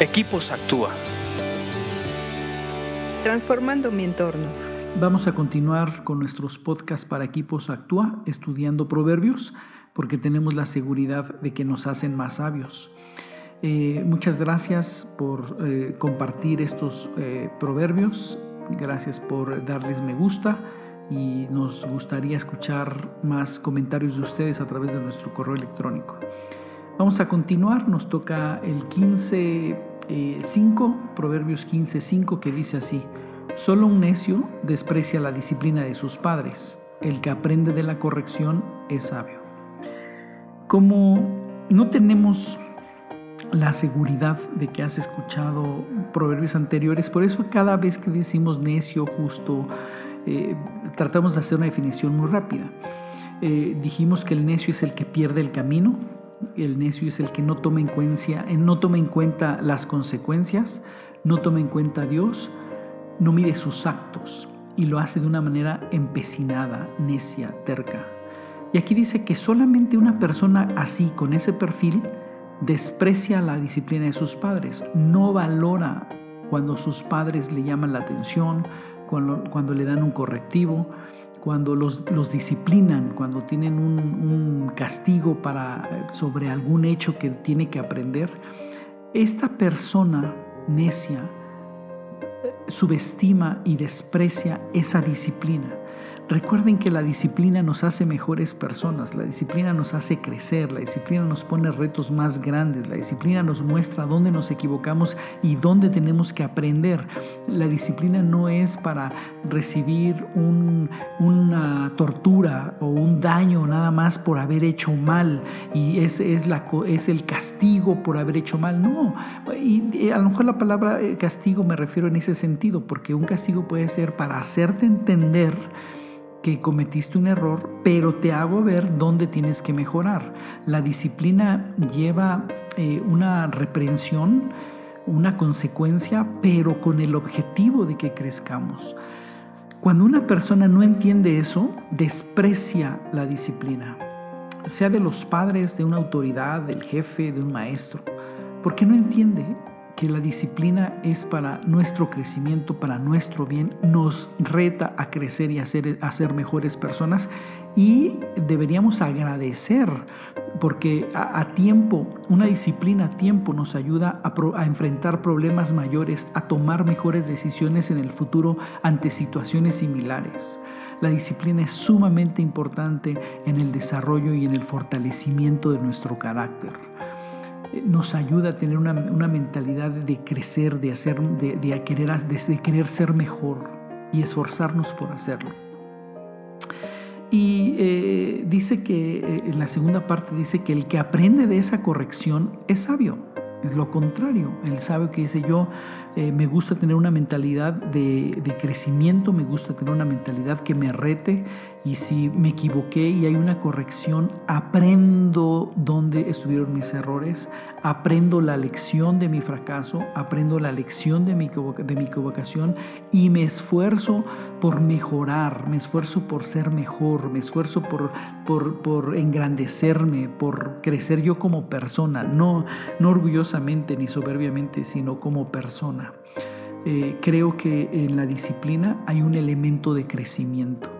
Equipos Actúa. Transformando mi entorno. Vamos a continuar con nuestros podcasts para Equipos Actúa, estudiando proverbios, porque tenemos la seguridad de que nos hacen más sabios. Eh, muchas gracias por eh, compartir estos eh, proverbios, gracias por darles me gusta y nos gustaría escuchar más comentarios de ustedes a través de nuestro correo electrónico. Vamos a continuar, nos toca el 15.5, eh, Proverbios 15.5, que dice así, solo un necio desprecia la disciplina de sus padres, el que aprende de la corrección es sabio. Como no tenemos la seguridad de que has escuchado proverbios anteriores, por eso cada vez que decimos necio, justo, eh, tratamos de hacer una definición muy rápida. Eh, dijimos que el necio es el que pierde el camino, el necio es el que no toma en cuenta, eh, no toma en cuenta las consecuencias, no toma en cuenta a Dios, no mide sus actos y lo hace de una manera empecinada, necia, terca. Y aquí dice que solamente una persona así, con ese perfil, desprecia la disciplina de sus padres, no valora cuando sus padres le llaman la atención, cuando, cuando le dan un correctivo, cuando los, disciplinan, cuando tienen un, castigo para, sobre algún hecho que tiene que aprender, esta persona necia eh, subestima y desprecia esa disciplina. Recuerden que la disciplina nos hace mejores personas, la disciplina nos hace crecer, la disciplina nos pone retos más grandes, la disciplina nos muestra dónde nos equivocamos y dónde tenemos que aprender. La disciplina no es para recibir una tortura o un daño nada más por haber hecho mal y ese es, la, es el castigo por haber hecho mal. No, y a lo mejor la palabra eh, castigo me refiero en ese sentido, porque un castigo puede ser para hacerte entender que cometiste un error, pero te hago ver dónde tienes que mejorar. La disciplina lleva eh, una reprensión, una consecuencia, pero con el objetivo de que crezcamos. Cuando una persona no entiende eso, desprecia la disciplina, sea de los padres, de una autoridad, del jefe, de un maestro, porque no entiende que la disciplina es para nuestro crecimiento, para nuestro bien, nos reta a crecer y a ser, mejores personas y deberíamos agradecer porque a, tiempo, una disciplina a tiempo nos ayuda a enfrentar problemas mayores, a tomar mejores decisiones en el futuro ante situaciones similares. La disciplina es sumamente importante en el desarrollo y en el fortalecimiento de nuestro carácter nos ayuda a tener una, mentalidad de crecer, de, hacer, de, querer, de, querer ser mejor y esforzarnos por hacerlo. Y eh, dice que, eh, en la segunda parte dice que el que aprende de esa corrección es sabio. Es lo contrario, el sabio que dice yo eh, me gusta tener una mentalidad de, crecimiento, me gusta tener una mentalidad que me rete y si me equivoqué y hay una corrección, aprendo dónde estuvieron mis errores, aprendo la lección de mi fracaso, aprendo la lección de mi, de mi equivocación y me esfuerzo por mejorar, me esfuerzo por ser mejor, me esfuerzo por, por, por engrandecerme, por crecer yo como persona, no, no orgullosamente ni soberbiamente, sino como persona. Eh, creo que en la disciplina hay un elemento de crecimiento.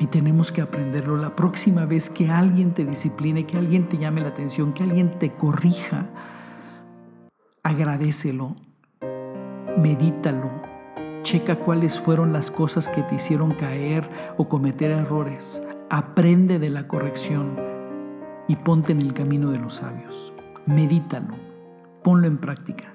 Y tenemos que aprenderlo. La próxima vez que alguien te discipline, que alguien te llame la atención, que alguien te corrija, agradecelo, medítalo, checa cuáles fueron las cosas que te hicieron caer o cometer errores. Aprende de la corrección y ponte en el camino de los sabios. Medítalo, ponlo en práctica